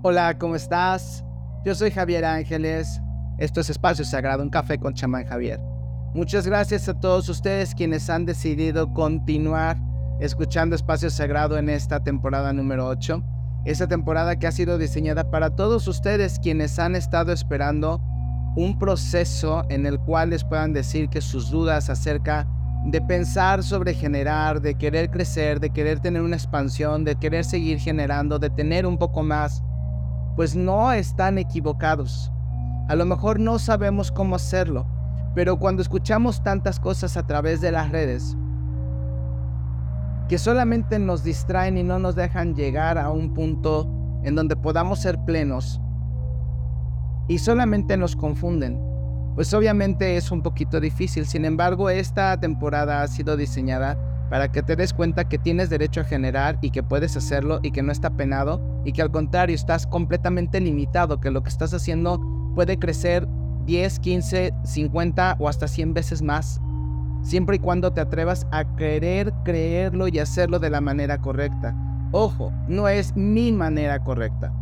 Hola, ¿cómo estás? Yo soy Javier Ángeles. Esto es Espacio Sagrado, un café con chamán Javier. Muchas gracias a todos ustedes quienes han decidido continuar escuchando Espacio Sagrado en esta temporada número 8. Esta temporada que ha sido diseñada para todos ustedes quienes han estado esperando un proceso en el cual les puedan decir que sus dudas acerca de pensar sobre generar, de querer crecer, de querer tener una expansión, de querer seguir generando, de tener un poco más, pues no están equivocados. A lo mejor no sabemos cómo hacerlo, pero cuando escuchamos tantas cosas a través de las redes, que solamente nos distraen y no nos dejan llegar a un punto en donde podamos ser plenos, y solamente nos confunden, pues obviamente es un poquito difícil. Sin embargo, esta temporada ha sido diseñada para que te des cuenta que tienes derecho a generar y que puedes hacerlo y que no está penado y que al contrario estás completamente limitado, que lo que estás haciendo puede crecer 10, 15, 50 o hasta 100 veces más, siempre y cuando te atrevas a querer creerlo y hacerlo de la manera correcta. Ojo, no es mi manera correcta.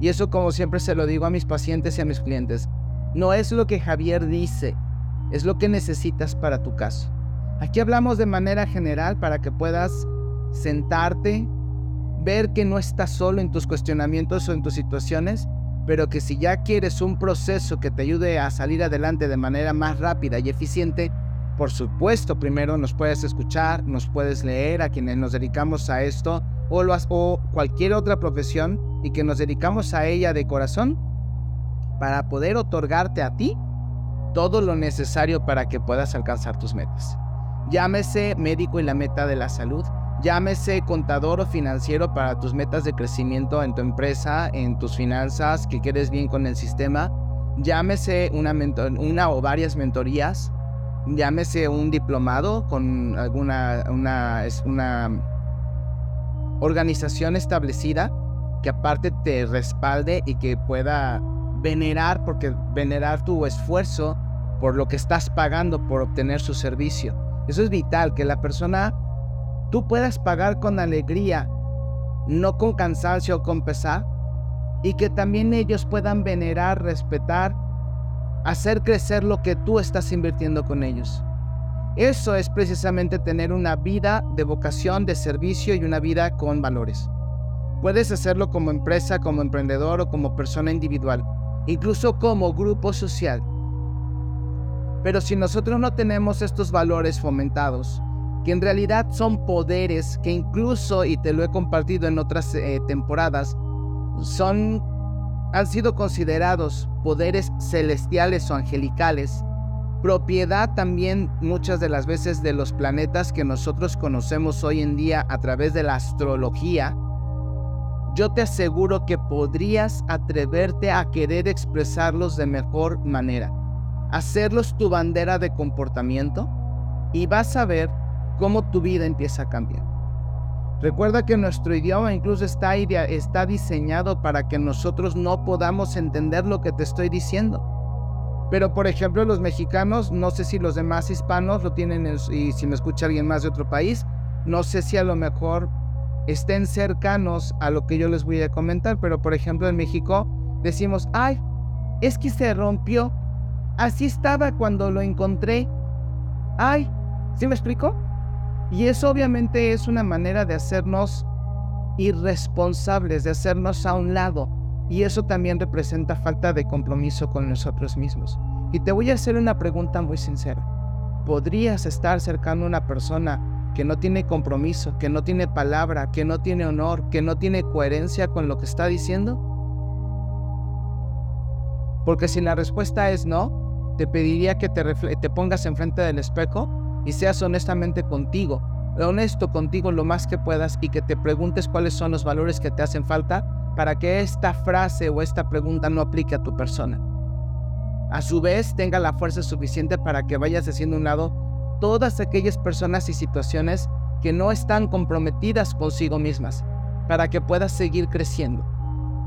Y eso como siempre se lo digo a mis pacientes y a mis clientes. No es lo que Javier dice, es lo que necesitas para tu caso. Aquí hablamos de manera general para que puedas sentarte, ver que no estás solo en tus cuestionamientos o en tus situaciones, pero que si ya quieres un proceso que te ayude a salir adelante de manera más rápida y eficiente, por supuesto, primero nos puedes escuchar, nos puedes leer a quienes nos dedicamos a esto o, lo, o cualquier otra profesión y que nos dedicamos a ella de corazón para poder otorgarte a ti todo lo necesario para que puedas alcanzar tus metas. Llámese médico y la meta de la salud. Llámese contador o financiero para tus metas de crecimiento en tu empresa, en tus finanzas, que quedes bien con el sistema. Llámese una, o varias mentorías. Llámese un diplomado con alguna una, una organización establecida que aparte te respalde y que pueda venerar, porque venerar tu esfuerzo por lo que estás pagando por obtener su servicio. Eso es vital, que la persona tú puedas pagar con alegría, no con cansancio o con pesar, y que también ellos puedan venerar, respetar, hacer crecer lo que tú estás invirtiendo con ellos. Eso es precisamente tener una vida de vocación, de servicio y una vida con valores. Puedes hacerlo como empresa, como emprendedor o como persona individual, incluso como grupo social. Pero si nosotros no tenemos estos valores fomentados, que en realidad son poderes que incluso, y te lo he compartido en otras eh, temporadas, son, han sido considerados poderes celestiales o angelicales, propiedad también muchas de las veces de los planetas que nosotros conocemos hoy en día a través de la astrología, yo te aseguro que podrías atreverte a querer expresarlos de mejor manera. Hacerlos tu bandera de comportamiento y vas a ver cómo tu vida empieza a cambiar. Recuerda que nuestro idioma incluso está, está diseñado para que nosotros no podamos entender lo que te estoy diciendo. Pero por ejemplo los mexicanos, no sé si los demás hispanos lo tienen y si me escucha alguien más de otro país, no sé si a lo mejor estén cercanos a lo que yo les voy a comentar, pero por ejemplo en México decimos, ay, es que se rompió. Así estaba cuando lo encontré. Ay, ¿sí me explico? Y eso obviamente es una manera de hacernos irresponsables, de hacernos a un lado. Y eso también representa falta de compromiso con nosotros mismos. Y te voy a hacer una pregunta muy sincera. ¿Podrías estar cercano a una persona que no tiene compromiso, que no tiene palabra, que no tiene honor, que no tiene coherencia con lo que está diciendo? Porque si la respuesta es no, te pediría que te, te pongas enfrente del espejo y seas honestamente contigo, honesto contigo lo más que puedas y que te preguntes cuáles son los valores que te hacen falta para que esta frase o esta pregunta no aplique a tu persona. A su vez, tenga la fuerza suficiente para que vayas haciendo un lado todas aquellas personas y situaciones que no están comprometidas consigo mismas, para que puedas seguir creciendo.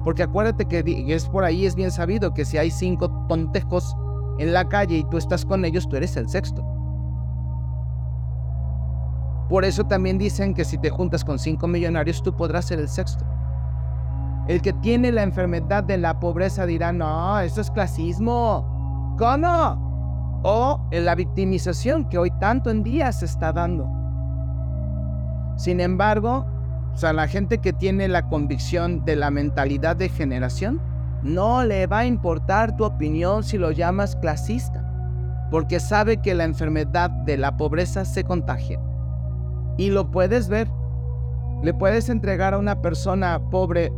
Porque acuérdate que es por ahí, es bien sabido que si hay cinco tontejos en la calle y tú estás con ellos, tú eres el sexto. Por eso también dicen que si te juntas con cinco millonarios, tú podrás ser el sexto. El que tiene la enfermedad de la pobreza dirá, no, eso es clasismo. ¿Cómo? O la victimización que hoy tanto en día se está dando. Sin embargo, o sea, la gente que tiene la convicción de la mentalidad de generación, no le va a importar tu opinión si lo llamas clasista, porque sabe que la enfermedad de la pobreza se contagia. Y lo puedes ver. Le puedes entregar a una persona pobre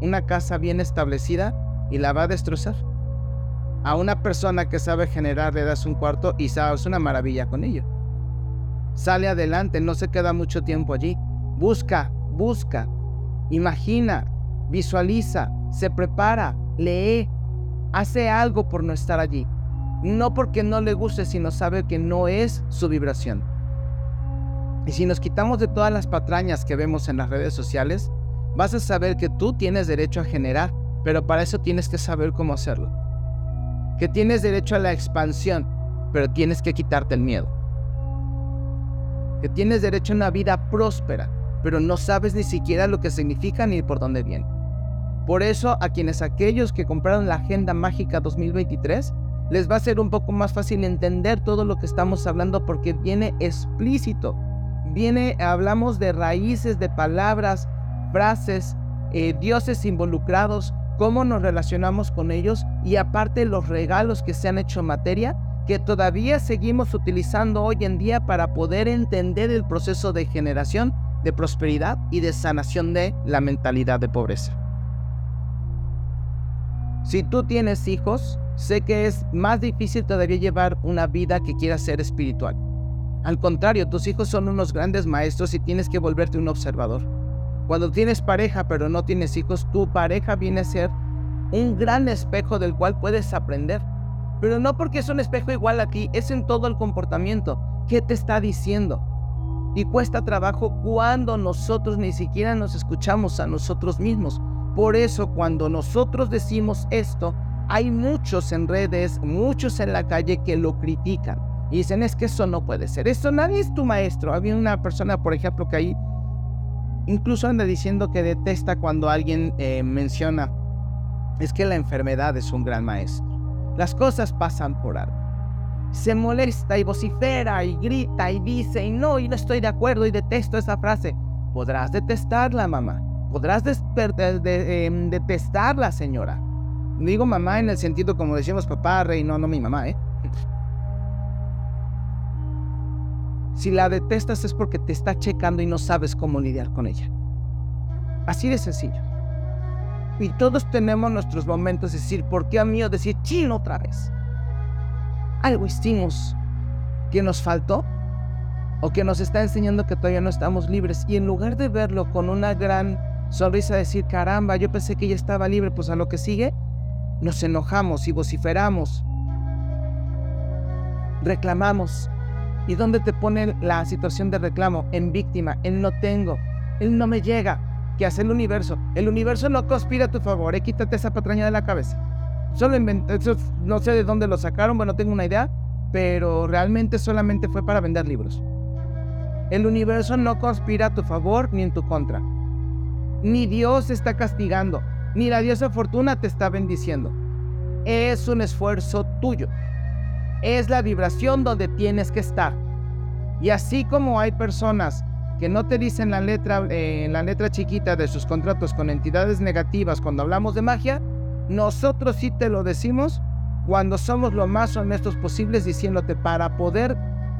una casa bien establecida y la va a destrozar. A una persona que sabe generar le das un cuarto y sabes una maravilla con ello. Sale adelante, no se queda mucho tiempo allí. Busca, busca, imagina, visualiza, se prepara, lee, hace algo por no estar allí. No porque no le guste, sino sabe que no es su vibración. Y si nos quitamos de todas las patrañas que vemos en las redes sociales, vas a saber que tú tienes derecho a generar, pero para eso tienes que saber cómo hacerlo. Que tienes derecho a la expansión, pero tienes que quitarte el miedo. Que tienes derecho a una vida próspera, pero no sabes ni siquiera lo que significa ni por dónde viene. Por eso a quienes aquellos que compraron la Agenda Mágica 2023, les va a ser un poco más fácil entender todo lo que estamos hablando porque viene explícito. Viene, hablamos de raíces, de palabras, frases, eh, dioses involucrados, cómo nos relacionamos con ellos y aparte los regalos que se han hecho materia que todavía seguimos utilizando hoy en día para poder entender el proceso de generación de prosperidad y de sanación de la mentalidad de pobreza. Si tú tienes hijos, sé que es más difícil todavía llevar una vida que quiera ser espiritual. Al contrario, tus hijos son unos grandes maestros y tienes que volverte un observador. Cuando tienes pareja pero no tienes hijos, tu pareja viene a ser un gran espejo del cual puedes aprender. Pero no porque es un espejo igual a ti, es en todo el comportamiento. ¿Qué te está diciendo? y cuesta trabajo cuando nosotros ni siquiera nos escuchamos a nosotros mismos. Por eso cuando nosotros decimos esto, hay muchos en redes, muchos en la calle que lo critican. Y dicen, es que eso no puede ser. Eso nadie es tu maestro. Había una persona, por ejemplo, que ahí incluso anda diciendo que detesta cuando alguien eh, menciona, es que la enfermedad es un gran maestro. Las cosas pasan por algo se molesta y vocifera y grita y dice y no, y no estoy de acuerdo y detesto esa frase. Podrás detestarla, mamá. Podrás em, detestarla, señora. Digo mamá en el sentido como decimos papá, rey, no, no mi mamá, ¿eh? Si la detestas es porque te está checando y no sabes cómo lidiar con ella. Así de sencillo. Y todos tenemos nuestros momentos de decir, ¿por qué a decir chino otra vez? algo hicimos que nos faltó o que nos está enseñando que todavía no estamos libres. Y en lugar de verlo con una gran sonrisa, decir, caramba, yo pensé que ya estaba libre, pues a lo que sigue, nos enojamos y vociferamos, reclamamos. ¿Y dónde te pone la situación de reclamo? En víctima, en no tengo, él no me llega. ¿Qué hace el universo? El universo no conspira a tu favor, eh, quítate esa patraña de la cabeza. Solo inventé, no sé de dónde lo sacaron, bueno, tengo una idea, pero realmente solamente fue para vender libros. El universo no conspira a tu favor ni en tu contra. Ni Dios está castigando, ni la diosa fortuna te está bendiciendo. Es un esfuerzo tuyo. Es la vibración donde tienes que estar. Y así como hay personas que no te dicen la letra, eh, la letra chiquita de sus contratos con entidades negativas cuando hablamos de magia, nosotros sí te lo decimos cuando somos lo más honestos posibles diciéndote para poder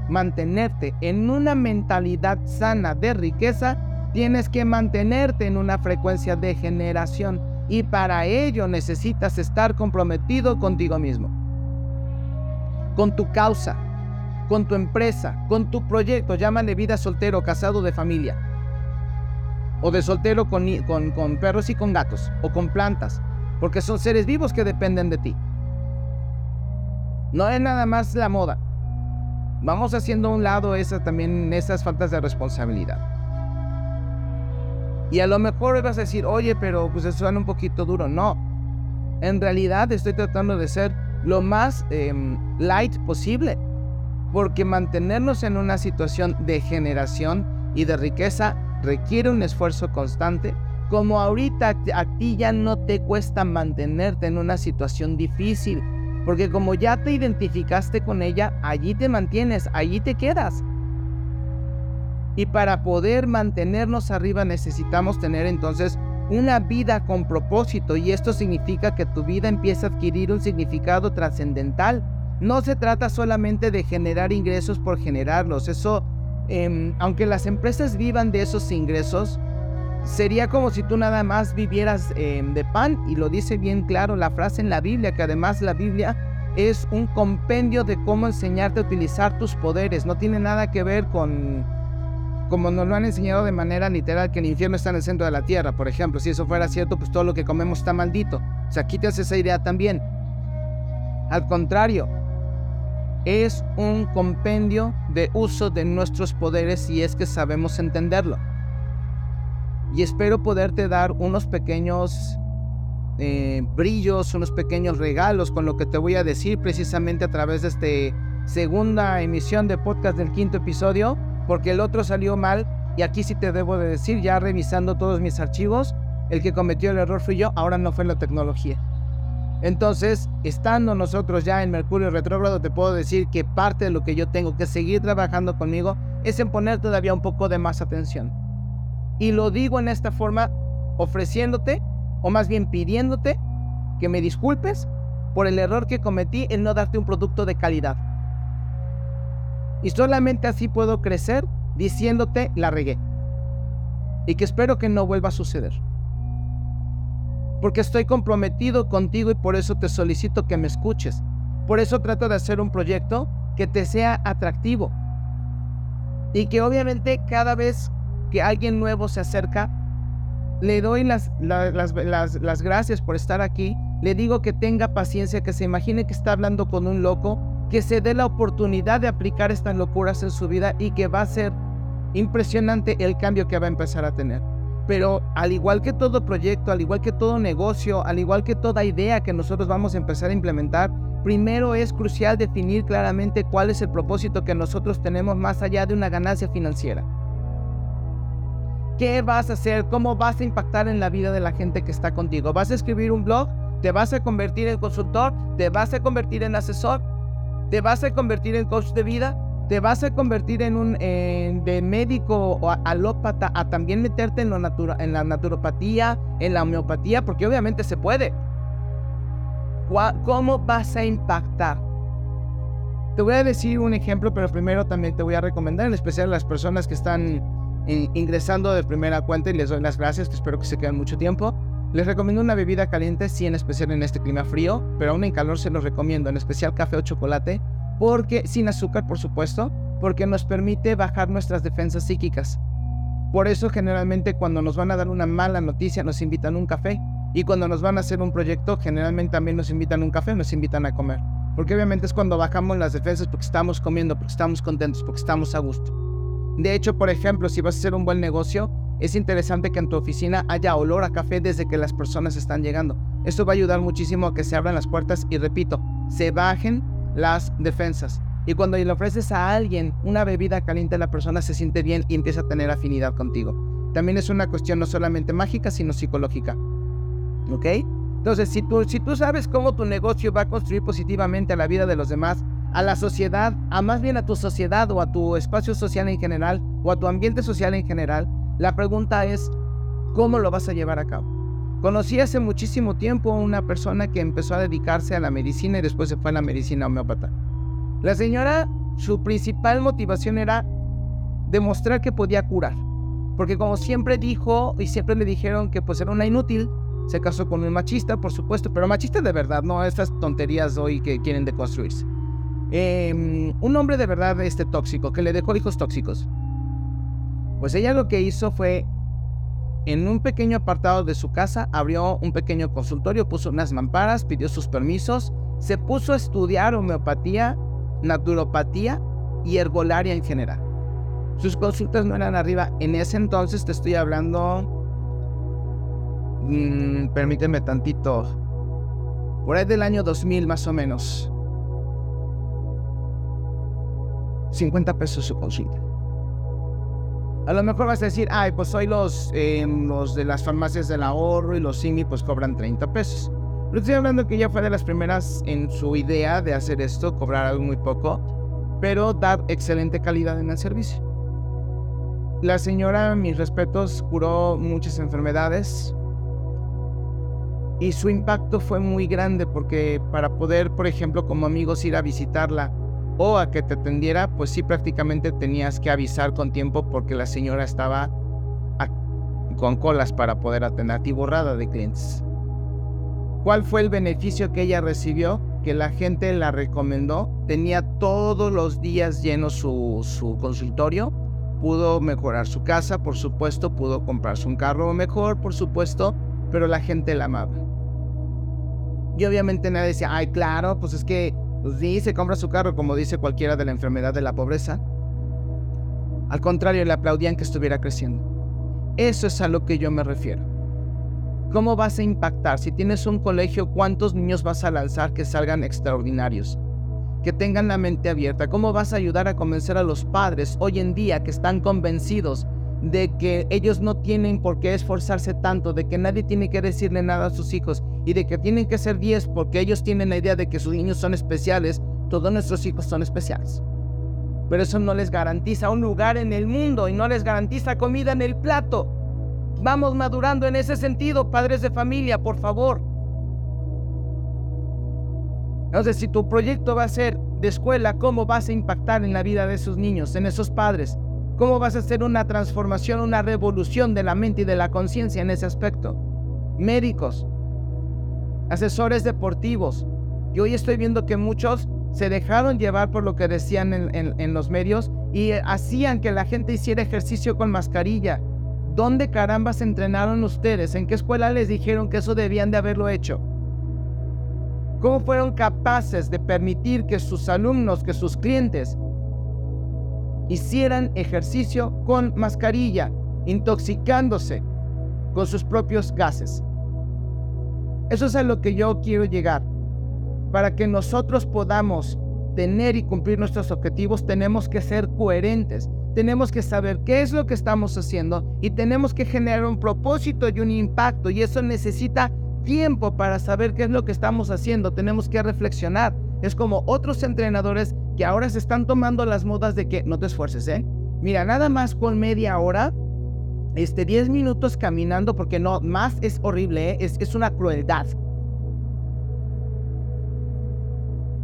mantenerte en una mentalidad sana de riqueza, tienes que mantenerte en una frecuencia de generación y para ello necesitas estar comprometido contigo mismo, con tu causa, con tu empresa, con tu proyecto, llámale vida soltero, casado de familia, o de soltero con, perros y con gatos, o con plantas, porque son seres vivos que dependen de ti. No es nada más la moda. Vamos haciendo a un lado esa, también esas faltas de responsabilidad. Y a lo mejor vas a decir, oye, pero pues suena un poquito duro. No. En realidad estoy tratando de ser lo más em, light posible. Porque mantenernos en una situación de generación y de riqueza requiere un esfuerzo constante como ahorita a ti ya no te cuesta mantenerte en una situación difícil, porque como ya te identificaste con ella, allí te mantienes, allí te quedas. Y para poder mantenernos arriba necesitamos tener entonces una vida con propósito y esto significa que tu vida empieza a adquirir un significado trascendental. No se trata solamente de generar ingresos por generarlos. Eso, em, aunque las empresas vivan de esos ingresos, sería como si tú nada más vivieras em, de pan y lo dice bien claro la frase en la Biblia, que además la Biblia es un compendio de cómo enseñarte a utilizar tus poderes. No tiene nada que ver con como nos lo han enseñado de manera literal, que el infierno está en el centro de la tierra, por ejemplo. Si eso fuera cierto, pues todo lo que comemos está maldito. O sea, quitas esa idea también. Al contrario, es un compendio de uso de nuestros poderes si es que sabemos entenderlo. Y espero poderte dar unos pequeños eh, brillos, unos pequeños regalos con lo que te voy a decir precisamente a través de esta segunda emisión de podcast del quinto episodio porque el otro salió mal y aquí sí te debo de decir, ya revisando todos mis archivos, el que cometió el error fui yo, ahora no fue la tecnología. Entonces, estando nosotros ya en Mercurio retrógrado, te puedo decir que parte de lo que yo tengo que seguir trabajando conmigo es en poner todavía un poco de más atención. Y lo digo en esta forma, ofreciéndote, o más bien pidiéndote, que me disculpes por el error que cometí en no darte un producto de calidad. Y solamente así puedo crecer diciéndote la regué. Y que espero que no vuelva a suceder. Porque estoy comprometido contigo y por eso te solicito que me escuches. Por eso trato de hacer un proyecto que te sea atractivo. Y que obviamente cada vez que alguien nuevo se acerca, le doy las, las, las, gracias por estar aquí. Le digo que tenga paciencia, que se imagine que está hablando con un loco que se dé la oportunidad de aplicar estas locuras en su vida y que va a ser impresionante el cambio que va a empezar a tener. Pero al igual que todo proyecto, al igual que todo negocio, al igual que toda idea que nosotros vamos a empezar a implementar, primero es crucial definir claramente cuál es el propósito que nosotros tenemos más allá de una ganancia financiera. ¿Qué vas a hacer? ¿Cómo vas a impactar en la vida de la gente que está contigo? ¿Vas a escribir un blog? ¿Te vas a convertir en consultor? ¿Te vas a convertir en asesor? ¿Te vas a convertir en coach de vida? ¿Te vas a convertir en un de médico o alópata a también meterte en, lo en la naturopatía, en la homeopatía? Porque obviamente se puede. ¿Cómo vas a impactar? Te voy a decir un ejemplo, pero primero también te voy a recomendar, en especial a las personas que están ingresando de primera cuenta y les doy las gracias, que espero que se queden mucho tiempo. Les recomiendo una bebida caliente, sí, en especial en este clima frío, pero aún en calor se los recomiendo, en especial café o chocolate, porque sin azúcar, por supuesto, porque nos permite bajar nuestras defensas psíquicas. Por eso generalmente cuando nos van a dar una mala noticia nos invitan un café y cuando nos van a hacer un proyecto generalmente también nos invitan un café, nos invitan a comer. Porque obviamente es cuando bajamos las defensas porque estamos comiendo, porque estamos contentos, porque estamos a gusto. De hecho, por ejemplo, si vas a hacer un buen negocio, es interesante que en tu oficina haya olor a café desde que las personas están llegando. Esto va a ayudar muchísimo a que se abran las puertas y repito, se bajen las defensas. Y cuando le ofreces a alguien una bebida caliente, la persona se siente bien y empieza a tener afinidad contigo. También es una cuestión no solamente mágica, sino psicológica. ¿Ok? Entonces, si tú, si tú sabes cómo tu negocio va a construir positivamente a la vida de los demás, a la sociedad, a más bien a tu sociedad o a tu espacio social en general, o a tu ambiente social en general, la pregunta es, ¿cómo lo vas a llevar a cabo? Conocí hace muchísimo tiempo a una persona que empezó a dedicarse a la medicina y después se fue a la medicina homeópata. La señora, su principal motivación era demostrar que podía curar. Porque como siempre dijo y siempre le dijeron que pues era una inútil, se casó con un machista, por supuesto, pero machista de verdad, no estas tonterías hoy que quieren deconstruirse. Em, un hombre de verdad este tóxico, que le dejó hijos tóxicos. Pues ella lo que hizo fue, en un pequeño apartado de su casa, abrió un pequeño consultorio, puso unas mamparas, pidió sus permisos, se puso a estudiar homeopatía, naturopatía y herbolaria en general. Sus consultas no eran arriba. En ese entonces te estoy hablando... Mmm, permíteme tantito. Por ahí del año 2000 más o menos. 50 pesos su consulta. A lo mejor vas a decir, ay, pues hoy los, em, los de las farmacias del ahorro y los CIMI pues cobran 30 pesos. Pero estoy hablando que ella fue de las primeras en su idea de hacer esto, cobrar algo muy poco, pero dar excelente calidad en el servicio. La señora, mis respetos, curó muchas enfermedades y su impacto fue muy grande porque para poder, por ejemplo, como amigos ir a visitarla o a que te atendiera, pues sí prácticamente tenías que avisar con tiempo porque la señora estaba con colas para poder atender y borrada de clientes. ¿Cuál fue el beneficio que ella recibió? Que la gente la recomendó, tenía todos los días lleno su, su consultorio, pudo mejorar su casa, por supuesto, pudo comprarse un carro mejor, por supuesto, pero la gente la amaba. Y obviamente nadie decía, ay, claro, pues es que pues se compra su carro, como dice cualquiera de la enfermedad de la pobreza. Al contrario, le aplaudían que estuviera creciendo. Eso es a lo que yo me refiero. ¿Cómo vas a impactar? Si tienes un colegio, ¿cuántos niños vas a lanzar que salgan extraordinarios? Que tengan la mente abierta. ¿Cómo vas a ayudar a convencer a los padres hoy en día que están convencidos de que ellos no tienen por qué esforzarse tanto, de que nadie tiene que decirle nada a sus hijos y de que tienen que ser 10 porque ellos tienen la idea de que sus niños son especiales, todos nuestros hijos son especiales. Pero eso no les garantiza un lugar en el mundo y no les garantiza comida en el plato. Vamos madurando en ese sentido, padres de familia, por favor. Entonces, si tu proyecto va a ser de escuela, ¿cómo vas a impactar en la vida de esos niños, en esos padres? ¿Cómo vas a hacer una transformación, una revolución de la mente y de la conciencia en ese aspecto? Médicos, asesores deportivos. Y hoy estoy viendo que muchos se dejaron llevar por lo que decían en, los medios y hacían que la gente hiciera ejercicio con mascarilla. ¿Dónde carambas entrenaron ustedes? ¿En qué escuela les dijeron que eso debían de haberlo hecho? ¿Cómo fueron capaces de permitir que sus alumnos, que sus clientes hicieran ejercicio con mascarilla, intoxicándose con sus propios gases. Eso es a lo que yo quiero llegar. Para que nosotros podamos tener y cumplir nuestros objetivos, tenemos que ser coherentes. Tenemos que saber qué es lo que estamos haciendo y tenemos que generar un propósito y un impacto. Y eso necesita tiempo para saber qué es lo que estamos haciendo. Tenemos que reflexionar. Es como otros entrenadores que ahora se están tomando las modas de que no te esfuerces, ¿eh? Mira, nada más con media hora, este, 10 minutos caminando, porque no, más es horrible, ¿eh? es, es una crueldad.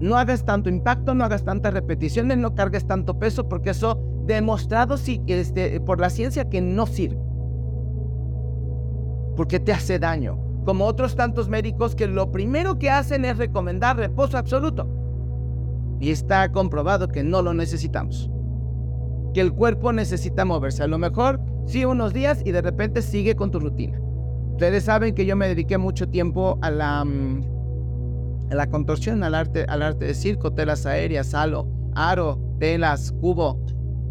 No hagas tanto impacto, no hagas tantas repeticiones, no cargues tanto peso, porque eso demostrado sí, este, por la ciencia que no sirve. Porque te hace daño. Como otros tantos médicos que lo primero que hacen es recomendar reposo absoluto y está comprobado que no lo necesitamos. Que el cuerpo necesita moverse. A lo mejor sí unos días y de repente sigue con tu rutina. Ustedes saben que yo me dediqué mucho tiempo a la, mm, a la contorsión, al arte, al arte de circo, telas aéreas, halo, aro, telas, cubo,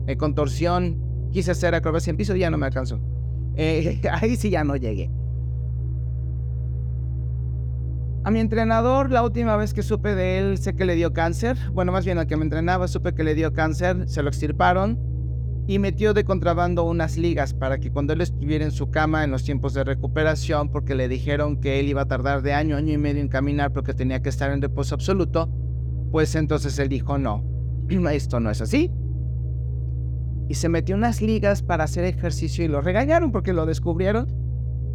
eh, contorsión. Quise hacer acrobacia en piso y ya no me alcanzó. Eh, ahí sí ya no llegué. A mi entrenador, la última vez que supe de él, sé que le dio cáncer. Bueno, más bien al que me entrenaba, supe que le dio cáncer, se lo extirparon y metió de contrabando unas ligas para que cuando él estuviera en su cama en los tiempos de recuperación, porque le dijeron que él iba a tardar de año, año y medio en caminar porque tenía que estar en reposo absoluto, pues entonces él dijo, no, esto no es así. Y se metió unas ligas para hacer ejercicio y lo regañaron porque lo descubrieron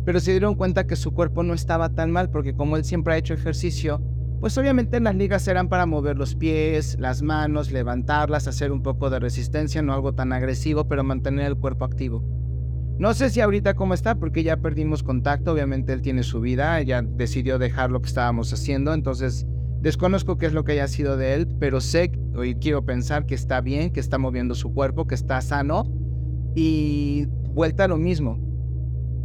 pero se dieron cuenta que su cuerpo no estaba tan mal porque como él siempre ha hecho ejercicio, pues obviamente las ligas eran para mover los pies, las manos, levantarlas, hacer un poco de resistencia, no algo tan agresivo, pero mantener el cuerpo activo. No sé si ahorita cómo está, porque ya perdimos contacto, obviamente él tiene su vida, ya decidió dejar lo que estábamos haciendo, entonces desconozco qué es lo que haya sido de él, pero sé, hoy quiero pensar que está bien, que está moviendo su cuerpo, que está sano, y vuelta a lo mismo,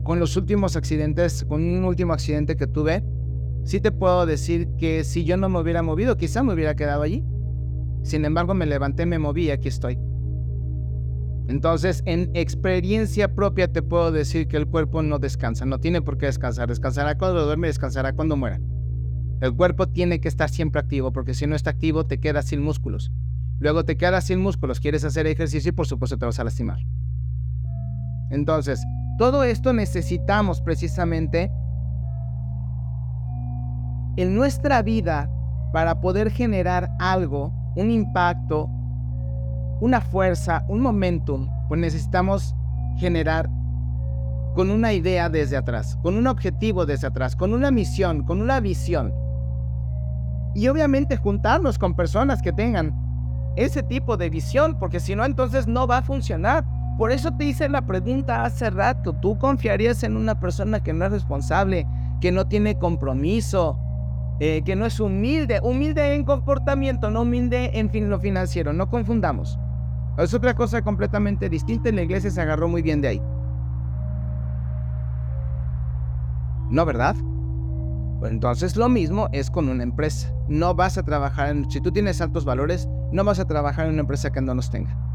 con los últimos accidentes, con un último accidente que tuve, sí te puedo decir que si yo no me hubiera movido, quizá me hubiera quedado allí. Sin embargo, me levanté, me moví y aquí estoy. Entonces, en experiencia propia te puedo decir que el cuerpo no descansa, no tiene por qué descansar. Descansará cuando duerme, descansará cuando muera. El cuerpo tiene que estar siempre activo, porque si no está activo te quedas sin músculos. Luego te quedas sin músculos, quieres hacer ejercicio y por supuesto te vas a lastimar. Entonces, todo esto necesitamos precisamente en nuestra vida para poder generar algo, un impacto, una fuerza, un momentum, pues necesitamos generar con una idea desde atrás, con un objetivo desde atrás, con una misión, con una visión. Y obviamente juntarnos con personas que tengan ese tipo de visión, porque si no, entonces no va a funcionar. Por eso te hice la pregunta hace rato, ¿tú confiarías en una persona que no es responsable, que no tiene compromiso, eh, que no es humilde, humilde en comportamiento, no humilde en fin, lo financiero, no confundamos. Es otra cosa completamente distinta y la iglesia se agarró muy bien de ahí. ¿No, verdad? Entonces lo mismo es con una empresa. No vas a trabajar en... Si tú tienes altos valores, no vas a trabajar en una empresa que no los tenga.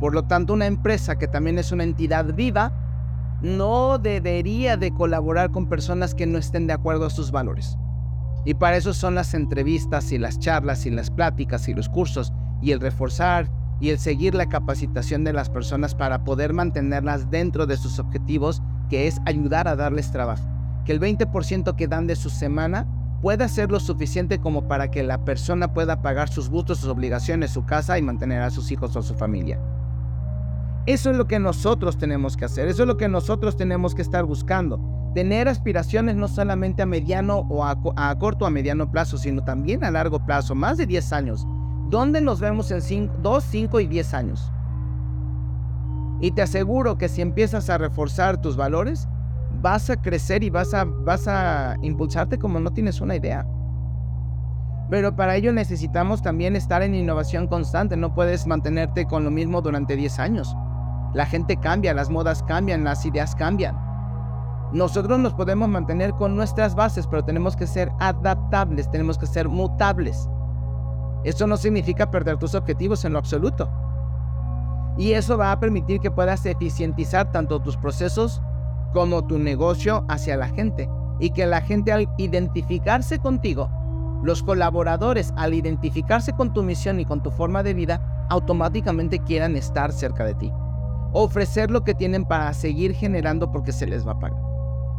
Por lo tanto, una empresa que también es una entidad viva, no debería de colaborar con personas que no estén de acuerdo a sus valores. Y para eso son las entrevistas y las charlas y las pláticas y los cursos y el reforzar y el seguir la capacitación de las personas para poder mantenerlas dentro de sus objetivos, que es ayudar a darles trabajo. Que el 20% que dan de su semana pueda ser lo suficiente como para que la persona pueda pagar sus gustos, sus obligaciones, su casa y mantener a sus hijos o su familia. Eso es lo que nosotros tenemos que hacer, eso es lo que nosotros tenemos que estar buscando. Tener aspiraciones no solamente a mediano o a, corto o a mediano plazo, sino también a largo plazo, más de 10 años. ¿Dónde nos vemos en 2, 5 y 10 años? Y te aseguro que si empiezas a reforzar tus valores, vas a crecer y vas a, vas a impulsarte como no tienes una idea. Pero para ello necesitamos también estar en innovación constante. No puedes mantenerte con lo mismo durante 10 años. La gente cambia, las modas cambian, las ideas cambian. Nosotros nos podemos mantener con nuestras bases, pero tenemos que ser adaptables, tenemos que ser mutables. Eso no significa perder tus objetivos en lo absoluto. Y eso va a permitir que puedas eficientizar tanto tus procesos como tu negocio hacia la gente. Y que la gente al identificarse contigo, los colaboradores al identificarse con tu misión y con tu forma de vida, automáticamente quieran estar cerca de ti. Ofrecer lo que tienen para seguir generando porque se les va a pagar.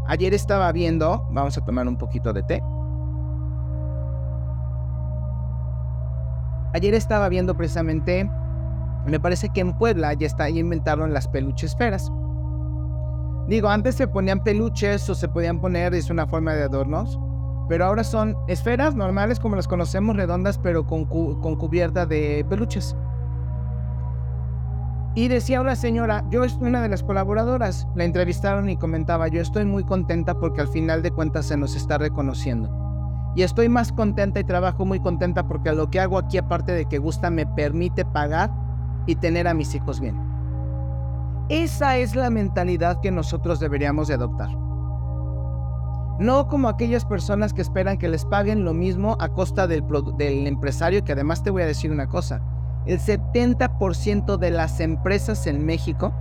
Ayer estaba viendo, vamos a tomar un poquito de té. Ayer estaba viendo precisamente, me parece que en Puebla ya está, ya inventaron las peluches esferas. Digo, antes se ponían peluches o se podían poner, es una forma de adornos, pero ahora son esferas normales como las conocemos, redondas, pero con cubierta de peluches. Y decía una señora, yo es una de las colaboradoras, la entrevistaron y comentaba, yo estoy muy contenta porque al final de cuentas se nos está reconociendo. Y estoy más contenta y trabajo muy contenta porque lo que hago aquí, aparte de que gusta, me permite pagar y tener a mis hijos bien. Esa es la mentalidad que nosotros deberíamos de adoptar. No como aquellas personas que esperan que les paguen lo mismo a costa del empresario, que además te voy a decir una cosa, el 70% de las empresas en México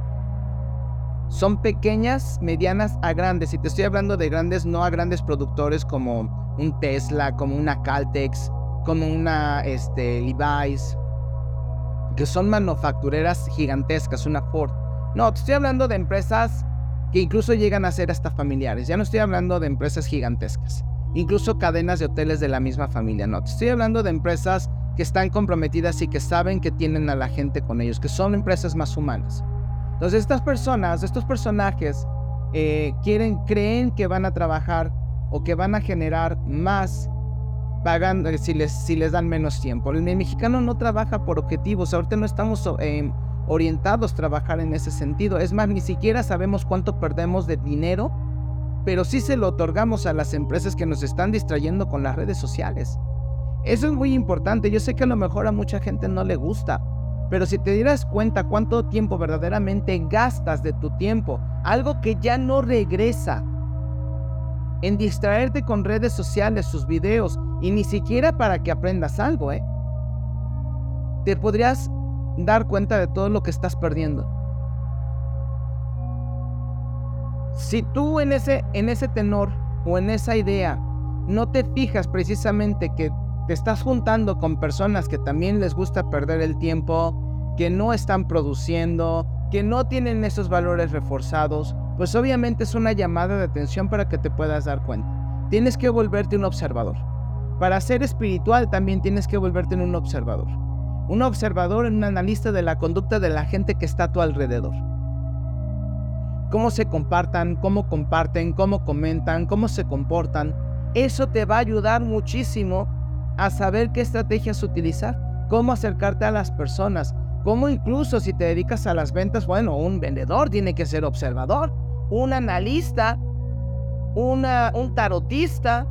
son pequeñas, medianas a grandes. Y te estoy hablando de grandes, no a grandes productores como un Tesla, como una Caltex, como una este, Levi's, que son manufactureras gigantescas, una Ford. No, te estoy hablando de empresas que incluso llegan a ser hasta familiares. Ya no estoy hablando de empresas gigantescas, incluso cadenas de hoteles de la misma familia. No, te estoy hablando de empresas que están comprometidas y que saben que tienen a la gente con ellos, que son empresas más humanas. Entonces estas personas, estos personajes, eh, quieren, creen que van a trabajar o que van a generar más pagando si les, si les dan menos tiempo. El mexicano no trabaja por objetivos, ahorita no estamos eh, orientados a trabajar en ese sentido. Es más, ni siquiera sabemos cuánto perdemos de dinero, pero sí se lo otorgamos a las empresas que nos están distrayendo con las redes sociales. Eso es muy importante, yo sé que a lo mejor a mucha gente no le gusta, pero si te dieras cuenta cuánto tiempo verdaderamente gastas de tu tiempo, algo que ya no regresa, en distraerte con redes sociales, sus videos, y ni siquiera para que aprendas algo, ¿eh? Te podrías dar cuenta de todo lo que estás perdiendo. Si tú en ese, en ese tenor o en esa idea no te fijas precisamente que te estás juntando con personas que también les gusta perder el tiempo, que no están produciendo que no tienen esos valores reforzados, pues obviamente es una llamada de atención para que te puedas dar cuenta. Tienes que volverte un observador. Para ser espiritual también tienes que volverte un observador. Un observador, un analista de la conducta de la gente que está a tu alrededor. Cómo se compartan, cómo comparten, cómo comentan, cómo se comportan. Eso te va a ayudar muchísimo a saber qué estrategias utilizar, cómo acercarte a las personas, cómo incluso si te dedicas a las ventas, bueno, un vendedor tiene que ser observador, un analista, un tarotista.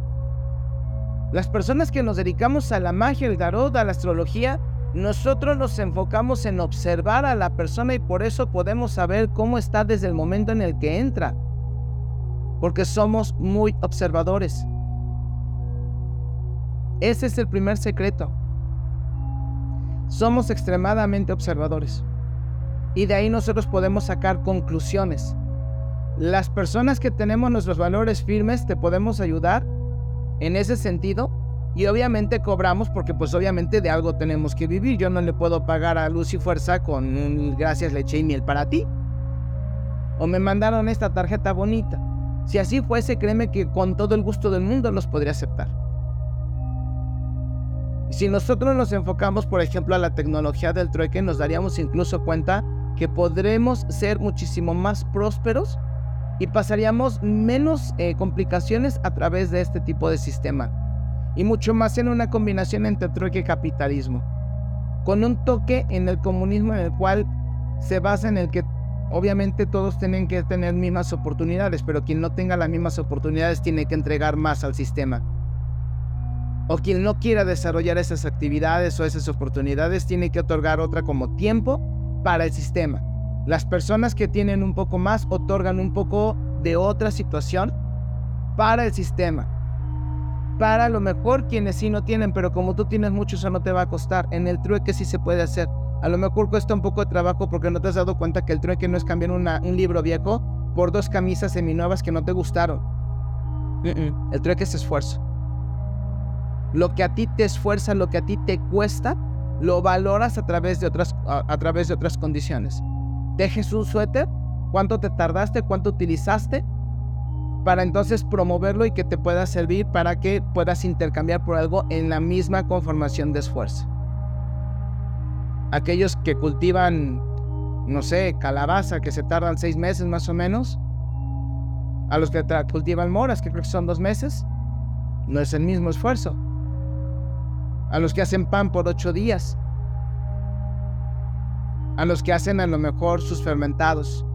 Las personas que nos dedicamos a la magia, el tarot, a la astrología, nosotros nos enfocamos en observar a la persona y por eso podemos saber cómo está desde el momento en el que entra. Porque somos muy observadores. Ese es el primer secreto. Somos extremadamente observadores. Y de ahí nosotros podemos sacar conclusiones. Las personas que tenemos nuestros valores firmes te podemos ayudar en ese sentido y obviamente cobramos porque pues obviamente de algo tenemos que vivir. Yo no le puedo pagar a Luz y Fuerza con un gracias leche y miel para ti. O me mandaron esta tarjeta bonita. Si así fuese, créeme que con todo el gusto del mundo los podría aceptar. Si nosotros nos enfocamos, por ejemplo, a la tecnología del trueque, nos daríamos incluso cuenta que podremos ser muchísimo más prósperos y pasaríamos menos eh, complicaciones a través de este tipo de sistema. Y mucho más en una combinación entre trueque y capitalismo. Con un toque en el comunismo en el cual se basa en el que obviamente todos tienen que tener mismas oportunidades, pero quien no tenga las mismas oportunidades tiene que entregar más al sistema o quien no quiera desarrollar esas actividades o esas oportunidades tiene que otorgar otra como tiempo para el sistema. Las personas que tienen un poco más otorgan un poco de otra situación para el sistema. Para lo mejor quienes sí no tienen, pero como tú tienes mucho, eso no te va a costar. En el trueque sí se puede hacer. A lo mejor cuesta un poco de trabajo porque no te has dado cuenta que el trueque no es cambiar un libro viejo por dos camisas seminuevas que no te gustaron. El trueque es esfuerzo. Lo que a ti te esfuerza, lo que a ti te cuesta, lo valoras a través de otras, a, través de otras condiciones. Dejes un suéter, cuánto te tardaste, cuánto utilizaste, para entonces promoverlo y que te pueda servir para que puedas intercambiar por algo en la misma conformación de esfuerzo. Aquellos que cultivan, no sé, calabaza, que se tardan seis meses más o menos, a los que cultivan moras, que creo que son dos meses, no es el mismo esfuerzo a los que hacen pan por ocho días, a los que hacen a lo mejor sus fermentados,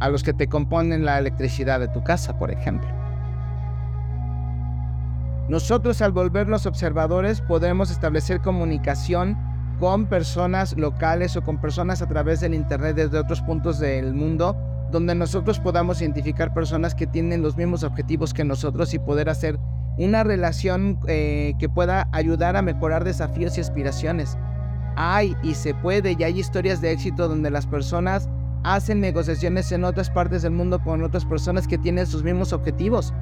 a los que te componen la electricidad de tu casa, por ejemplo. Nosotros al volvernos observadores podemos establecer comunicación con personas locales o con personas a través del Internet desde otros puntos del mundo, donde nosotros podamos identificar personas que tienen los mismos objetivos que nosotros y poder hacer una relación eh, que pueda ayudar a mejorar desafíos y aspiraciones. Hay y se puede, y hay historias de éxito donde las personas hacen negociaciones en otras partes del mundo con otras personas que tienen sus mismos objetivos.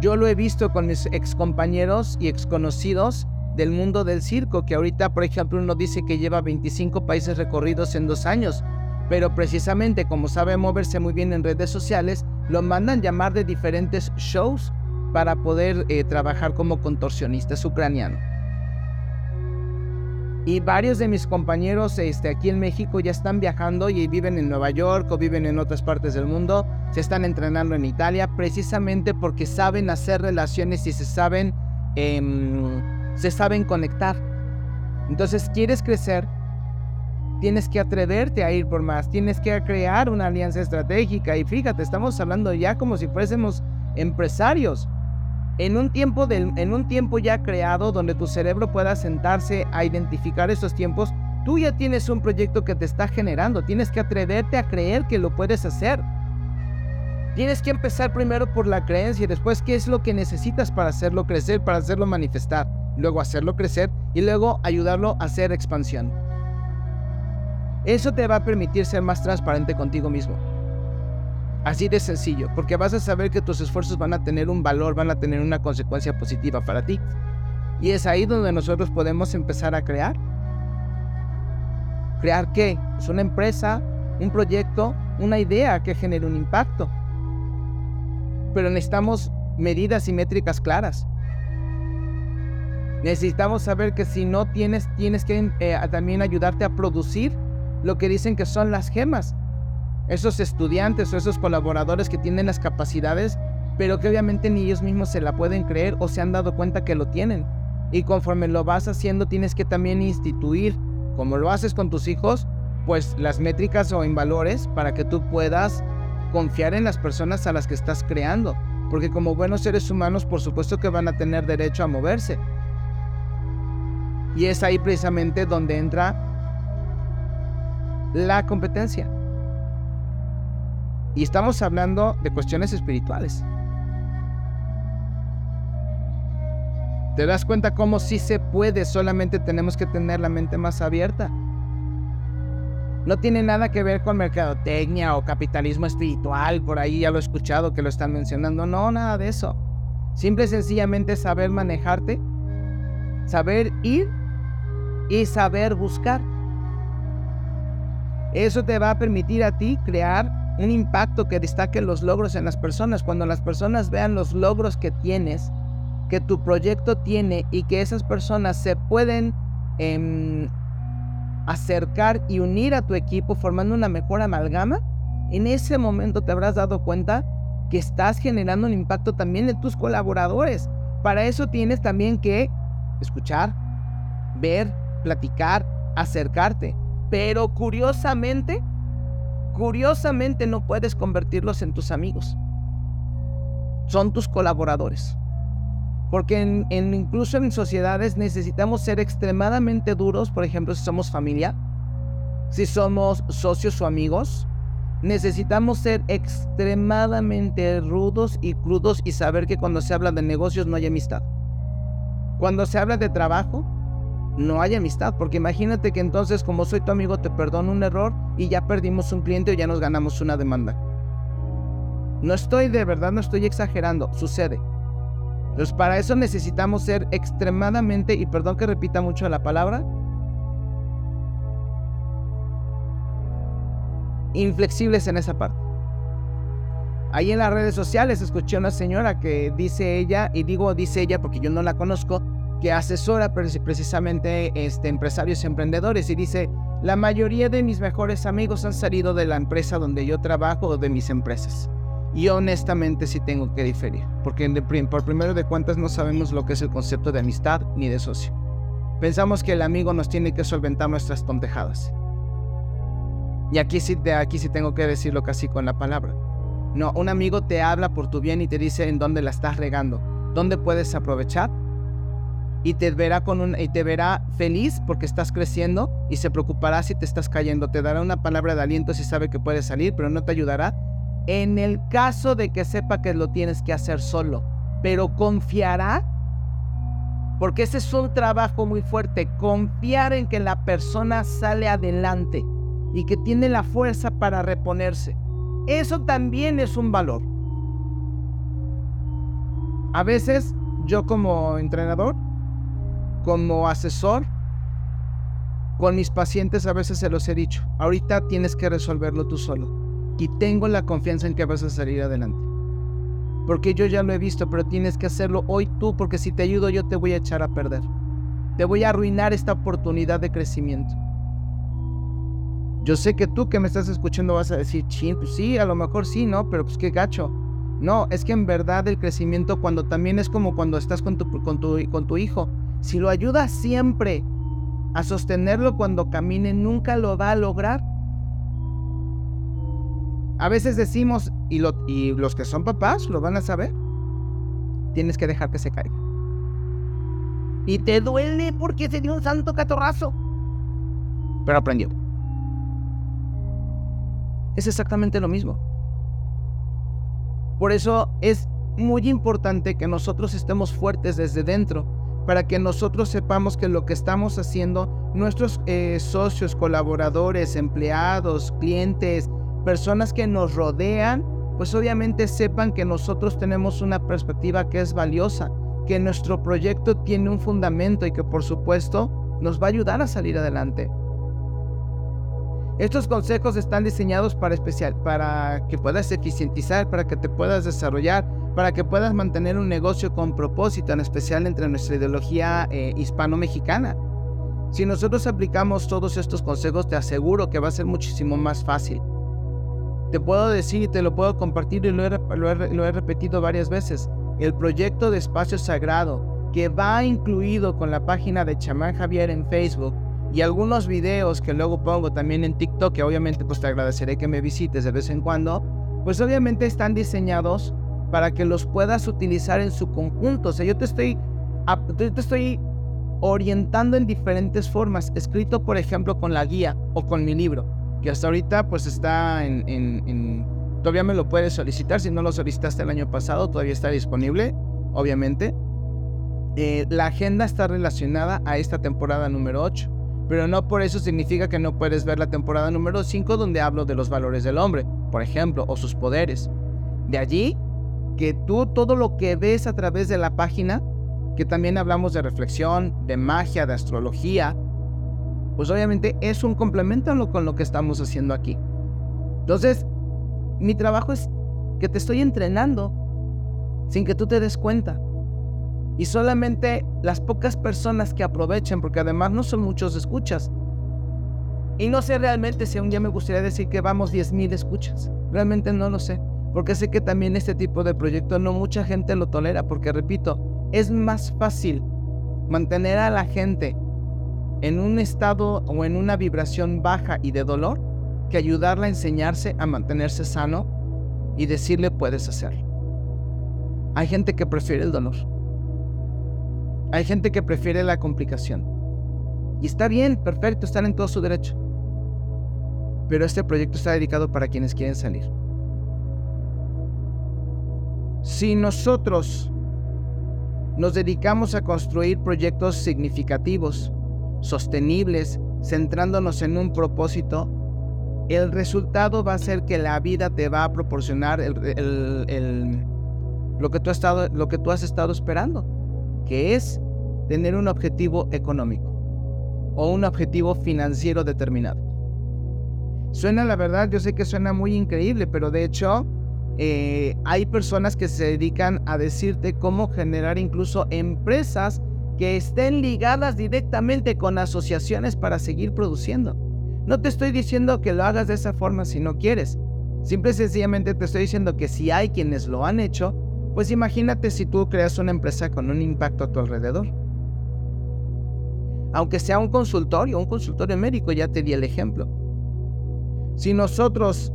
Yo lo he visto con mis ex compañeros y ex conocidos del mundo del circo, que ahorita, por ejemplo, uno dice que lleva 25 países recorridos en dos años, pero precisamente como sabe moverse muy bien en redes sociales, lo mandan llamar de diferentes shows para poder eh, trabajar como contorsionista ucraniano. Y varios de mis compañeros este, aquí en México ya están viajando y viven en Nueva York o viven en otras partes del mundo. Se están entrenando en Italia precisamente porque saben hacer relaciones y se saben, em, se saben conectar. Entonces, quieres crecer, tienes que atreverte a ir por más, tienes que crear una alianza estratégica. Y fíjate, estamos hablando ya como si fuésemos empresarios en un tiempo, en un tiempo ya creado donde tu cerebro pueda sentarse a identificar esos tiempos, tú ya tienes un proyecto que te está generando. Tienes que atreverte a creer que lo puedes hacer. Tienes que empezar primero por la creencia y después qué es lo que necesitas para hacerlo crecer, para hacerlo manifestar, luego hacerlo crecer y luego ayudarlo a hacer expansión. Eso te va a permitir ser más transparente contigo mismo. Así de sencillo, porque vas a saber que tus esfuerzos van a tener un valor, van a tener una consecuencia positiva para ti. Y es ahí donde nosotros podemos empezar a crear. ¿Crear qué? Es pues una empresa, un proyecto, una idea que genere un impacto. Pero necesitamos medidas y métricas claras. Necesitamos saber que si no tienes, tienes que eh, también ayudarte a producir lo que dicen que son las gemas. Esos estudiantes o esos colaboradores que tienen las capacidades, pero que obviamente ni ellos mismos se la pueden creer o se han dado cuenta que lo tienen. Y conforme lo vas haciendo, tienes que también instituir, como lo haces con tus hijos, pues las métricas o en valores para que tú puedas confiar en las personas a las que estás creando. Porque como buenos seres humanos, por supuesto que van a tener derecho a moverse. Y es ahí precisamente donde entra la competencia. Y estamos hablando de cuestiones espirituales. ¿Te das cuenta cómo sí se puede? Solamente tenemos que tener la mente más abierta. No tiene nada que ver con mercadotecnia o capitalismo espiritual, por ahí ya lo he escuchado que lo están mencionando. No, nada de eso. Simple y sencillamente saber manejarte, saber ir y saber buscar. Eso te va a permitir a ti crear un impacto que destaque los logros en las personas. Cuando las personas vean los logros que tienes, que tu proyecto tiene y que esas personas se pueden em, acercar y unir a tu equipo formando una mejor amalgama, en ese momento te habrás dado cuenta que estás generando un impacto también en tus colaboradores. Para eso tienes también que escuchar, ver, platicar, acercarte. Pero curiosamente, curiosamente no puedes convertirlos en tus amigos. Son tus colaboradores. Porque en, incluso en sociedades necesitamos ser extremadamente duros, por ejemplo, si somos familia, si somos socios o amigos, necesitamos ser extremadamente rudos y crudos y saber que cuando se habla de negocios no hay amistad. Cuando se habla de trabajo, no hay amistad, porque imagínate que entonces como soy tu amigo te perdono un error y ya perdimos un cliente o ya nos ganamos una demanda. No estoy de verdad, no estoy exagerando, sucede. Entonces, para eso necesitamos ser extremadamente, y perdón que repita mucho la palabra, inflexibles en esa parte. Ahí en las redes sociales escuché a una señora que dice ella, y digo dice ella porque yo no la conozco, que asesora precisamente este, empresarios y emprendedores y dice, la mayoría de mis mejores amigos han salido de la empresa donde yo trabajo o de mis empresas. Y honestamente sí tengo que diferir, porque por primero de cuentas no sabemos lo que es el concepto de amistad ni de socio. Pensamos que el amigo nos tiene que solventar nuestras tontejadas. Y aquí sí, de aquí sí tengo que decirlo casi con la palabra. No, un amigo te habla por tu bien y te dice en dónde la estás regando, dónde puedes aprovechar y te verá con un, y te verá feliz porque estás creciendo y se preocupará si te estás cayendo, te dará una palabra de aliento si sabe que puedes salir, pero no te ayudará en el caso de que sepa que lo tienes que hacer solo, pero confiará, porque ese es un trabajo muy fuerte, confiar en que la persona sale adelante y que tiene la fuerza para reponerse. Eso también es un valor. A veces yo como entrenador, como asesor, con mis pacientes a veces se los he dicho, ahorita tienes que resolverlo tú solo y tengo la confianza en que vas a salir adelante. Porque yo ya lo he visto, pero tienes que hacerlo hoy tú, porque si te ayudo yo te voy a echar a perder. Te voy a arruinar esta oportunidad de crecimiento. Yo sé que tú que me estás escuchando vas a decir, chin, pues sí, a lo mejor sí, ¿no? Pero pues qué gacho. No, es que en verdad el crecimiento cuando también es como cuando estás con tu, con tu, con tu hijo. Si lo ayudas siempre a sostenerlo cuando camine, nunca lo va a lograr. A veces decimos, y, los que son papás lo van a saber, tienes que dejar que se caiga. Y te duele porque se dio un santo catorrazo. Pero aprendió. Es exactamente lo mismo. Por eso es muy importante que nosotros estemos fuertes desde dentro, para que nosotros sepamos que lo que estamos haciendo, nuestros eh, socios, colaboradores, empleados, clientes, personas que nos rodean, pues obviamente sepan que nosotros tenemos una perspectiva que es valiosa, que nuestro proyecto tiene un fundamento y que por supuesto nos va a ayudar a salir adelante. Estos consejos están diseñados para, especial, para que puedas eficientizar, para que te puedas desarrollar, para que puedas mantener un negocio con propósito, en especial entre nuestra ideología eh, hispano-mexicana. Si nosotros aplicamos todos estos consejos, te aseguro que va a ser muchísimo más fácil. Te puedo decir y te lo puedo compartir y lo he, repetido varias veces. El proyecto de Espacio Sagrado, que va incluido con la página de Chamán Javier en Facebook, y algunos videos que luego pongo también en TikTok, que obviamente pues te agradeceré que me visites de vez en cuando, pues obviamente están diseñados para que los puedas utilizar en su conjunto. O sea, yo te estoy, te estoy orientando en diferentes formas, escrito por ejemplo con la guía o con mi libro, que hasta ahorita pues está en, en, todavía me lo puedes solicitar, si no lo solicitaste el año pasado, todavía está disponible, obviamente. Eh, la agenda está relacionada a esta temporada número 8 pero no por eso significa que no puedes ver la temporada número 5 donde hablo de los valores del hombre, por ejemplo, o sus poderes. De allí que tú todo lo que ves a través de la página, que también hablamos de reflexión, de magia, de astrología, pues obviamente es un complemento con lo que estamos haciendo aquí. Entonces, mi trabajo es que te estoy entrenando sin que tú te des cuenta. Y solamente las pocas personas que aprovechen, porque además no son muchos escuchas. Y no sé realmente si un día me gustaría decir que vamos 10.000 escuchas. Realmente no lo sé. Porque sé que también este tipo de proyecto no mucha gente lo tolera. Porque repito, es más fácil mantener a la gente en un estado o en una vibración baja y de dolor que ayudarla a enseñarse a mantenerse sano y decirle puedes hacerlo. Hay gente que prefiere el dolor. Hay gente que prefiere la complicación. Y está bien, perfecto, están en todo su derecho. Pero este proyecto está dedicado para quienes quieren salir. Si nosotros nos dedicamos a construir proyectos significativos, sostenibles, centrándonos en un propósito, el resultado va a ser que la vida te va a proporcionar lo, que tú has estado, lo que tú has estado esperando que es tener un objetivo económico o un objetivo financiero determinado. Suena, la verdad, yo sé que suena muy increíble, pero de hecho eh, hay personas que se dedican a decirte cómo generar incluso empresas que estén ligadas directamente con asociaciones para seguir produciendo. No te estoy diciendo que lo hagas de esa forma si no quieres. Simple y sencillamente te estoy diciendo que si hay quienes lo han hecho, pues imagínate si tú creas una empresa con un impacto a tu alrededor. Aunque sea un consultorio, un consultorio médico, ya te di el ejemplo. Si nosotros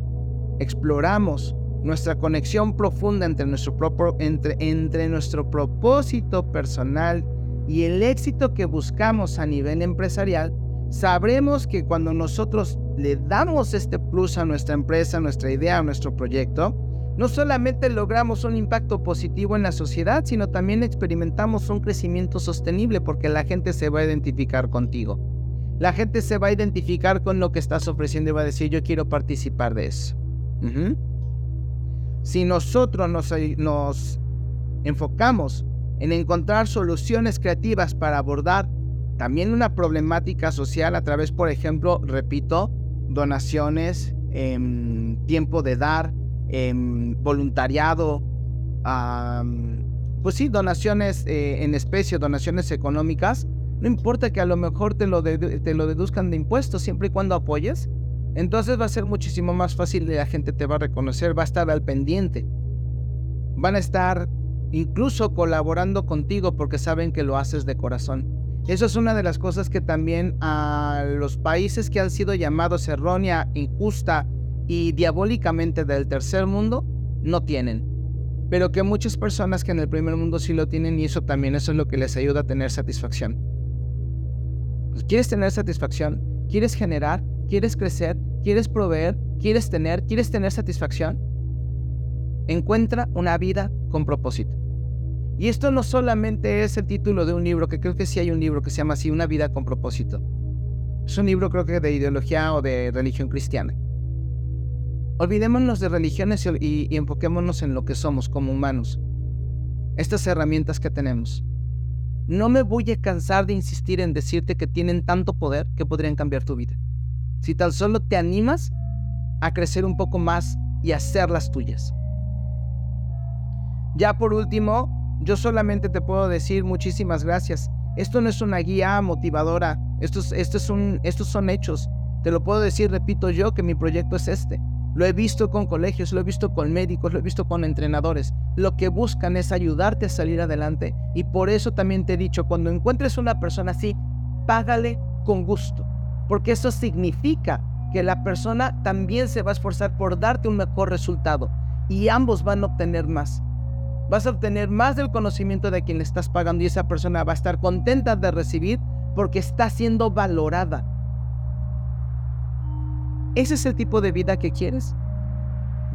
exploramos nuestra conexión profunda entre nuestro, entre, entre nuestro propósito personal y el éxito que buscamos a nivel empresarial, sabremos que cuando nosotros le damos este plus a nuestra empresa, a nuestra idea, a nuestro proyecto, no solamente logramos un impacto positivo en la sociedad, sino también experimentamos un crecimiento sostenible porque la gente se va a identificar contigo. La gente se va a identificar con lo que estás ofreciendo y va a decir, yo quiero participar de eso. Si nosotros nos, nos enfocamos en encontrar soluciones creativas para abordar también una problemática social a través, por ejemplo, repito, donaciones, em, tiempo de dar, Em, voluntariado, pues sí, donaciones eh, en especie, donaciones económicas, no importa que a lo mejor te lo deduzcan de impuestos, siempre y cuando apoyes, entonces va a ser muchísimo más fácil y la gente te va a reconocer, va a estar al pendiente. Van a estar incluso colaborando contigo porque saben que lo haces de corazón. Eso es una de las cosas que también a los países que han sido llamados errónea, injusta y diabólicamente del tercer mundo no tienen. Pero que muchas personas que en el primer mundo sí lo tienen y eso también eso es lo que les ayuda a tener satisfacción. Pues, ¿Quieres tener satisfacción? ¿Quieres generar? ¿Quieres crecer? ¿Quieres proveer? ¿Quieres tener? ¿Quieres tener satisfacción? Encuentra una vida con propósito. Y esto no solamente es el título de un libro, que creo que sí hay un libro que se llama así, Una vida con propósito. Es un libro creo que de ideología o de religión cristiana. Olvidémonos de religiones y, enfoquémonos en lo que somos como humanos. Estas herramientas que tenemos. No me voy a cansar de insistir en decirte que tienen tanto poder que podrían cambiar tu vida. Si tan solo te animas a crecer un poco más y hacer las tuyas. Ya por último, yo solamente te puedo decir muchísimas gracias. Esto no es una guía motivadora, estos, un, estos son hechos. Te lo puedo decir, repito yo, que mi proyecto es este. Lo he visto con colegios, lo he visto con médicos, lo he visto con entrenadores. Lo que buscan es ayudarte a salir adelante. Y por eso también te he dicho, cuando encuentres una persona así, págale con gusto. Porque eso significa que la persona también se va a esforzar por darte un mejor resultado. Y ambos van a obtener más. Vas a obtener más del conocimiento de quien le estás pagando y esa persona va a estar contenta de recibir porque está siendo valorada. ¿Ese es el tipo de vida que quieres?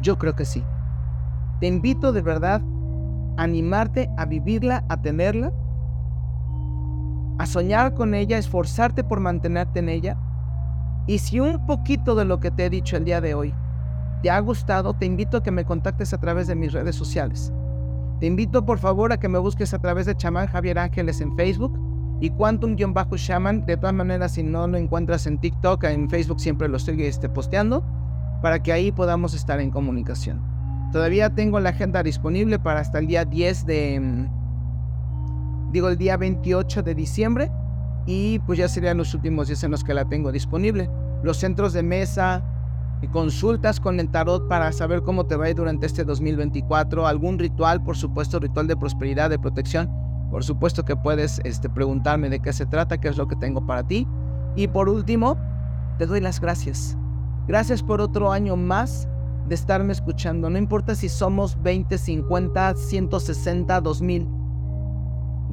Yo creo que sí. Te invito de verdad a animarte a vivirla, a tenerla, a soñar con ella, esforzarte por mantenerte en ella. Y si un poquito de lo que te he dicho el día de hoy te ha gustado, te invito a que me contactes a través de mis redes sociales. Te invito por favor a que me busques a través de Chamán Javier Ángeles en Facebook y Quantum-Shaman. De todas maneras, si no lo encuentras en TikTok, en Facebook siempre lo estoy este, posteando para que ahí podamos estar en comunicación. Todavía tengo la agenda disponible para hasta el día 10 de... Digo, el día 28 de diciembre. Y pues ya serían los últimos días en los que la tengo disponible. Los centros de mesa, consultas con el tarot para saber cómo te va a ir durante este 2024, algún ritual, por supuesto, ritual de prosperidad, de protección. Por supuesto que puedes este, preguntarme de qué se trata, qué es lo que tengo para ti. Y por último, te doy las gracias. Gracias por otro año más de estarme escuchando. No importa si somos 20, 50, 160, 2000.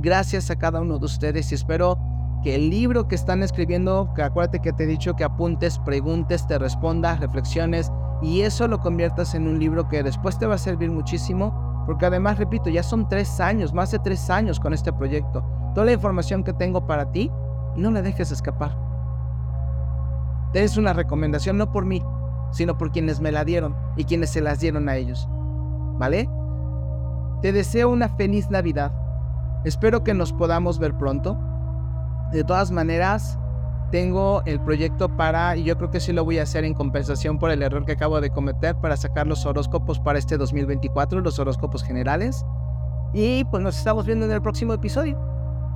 Gracias a cada uno de ustedes y espero que el libro que están escribiendo, que acuérdate que te he dicho que apuntes, preguntes, te respondas, reflexiones y eso lo conviertas en un libro que después te va a servir muchísimo, porque además, repito, ya son tres años, más de tres años con este proyecto. Toda la información que tengo para ti, no la dejes escapar. Es una recomendación no por mí, sino por quienes me la dieron y quienes se las dieron a ellos. ¿Vale? Te deseo una feliz Navidad. Espero que nos podamos ver pronto. De todas maneras, tengo el proyecto para, y yo creo que sí lo voy a hacer en compensación por el error que acabo de cometer, para sacar los horóscopos para este 2024, los horóscopos generales. Y pues nos estamos viendo en el próximo episodio.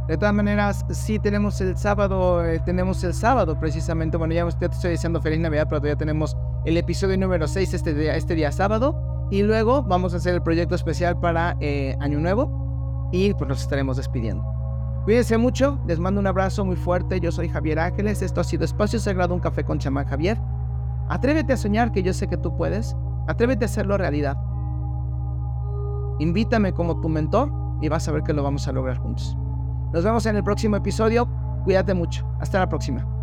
De todas maneras, sí tenemos el sábado, eh, tenemos el sábado precisamente, bueno, ya te estoy diciendo feliz Navidad, pero ya tenemos el episodio número 6 este día, este día sábado. Y luego vamos a hacer el proyecto especial para eh, Año Nuevo. Y pues nos estaremos despidiendo. Cuídense mucho, les mando un abrazo muy fuerte. Yo soy Javier Ángeles. Esto ha sido Espacio Sagrado, un café con chamán Javier. Atrévete a soñar, que yo sé que tú puedes. Atrévete a hacerlo realidad. Invítame como tu mentor y vas a ver que lo vamos a lograr juntos. Nos vemos en el próximo episodio. Cuídate mucho. Hasta la próxima.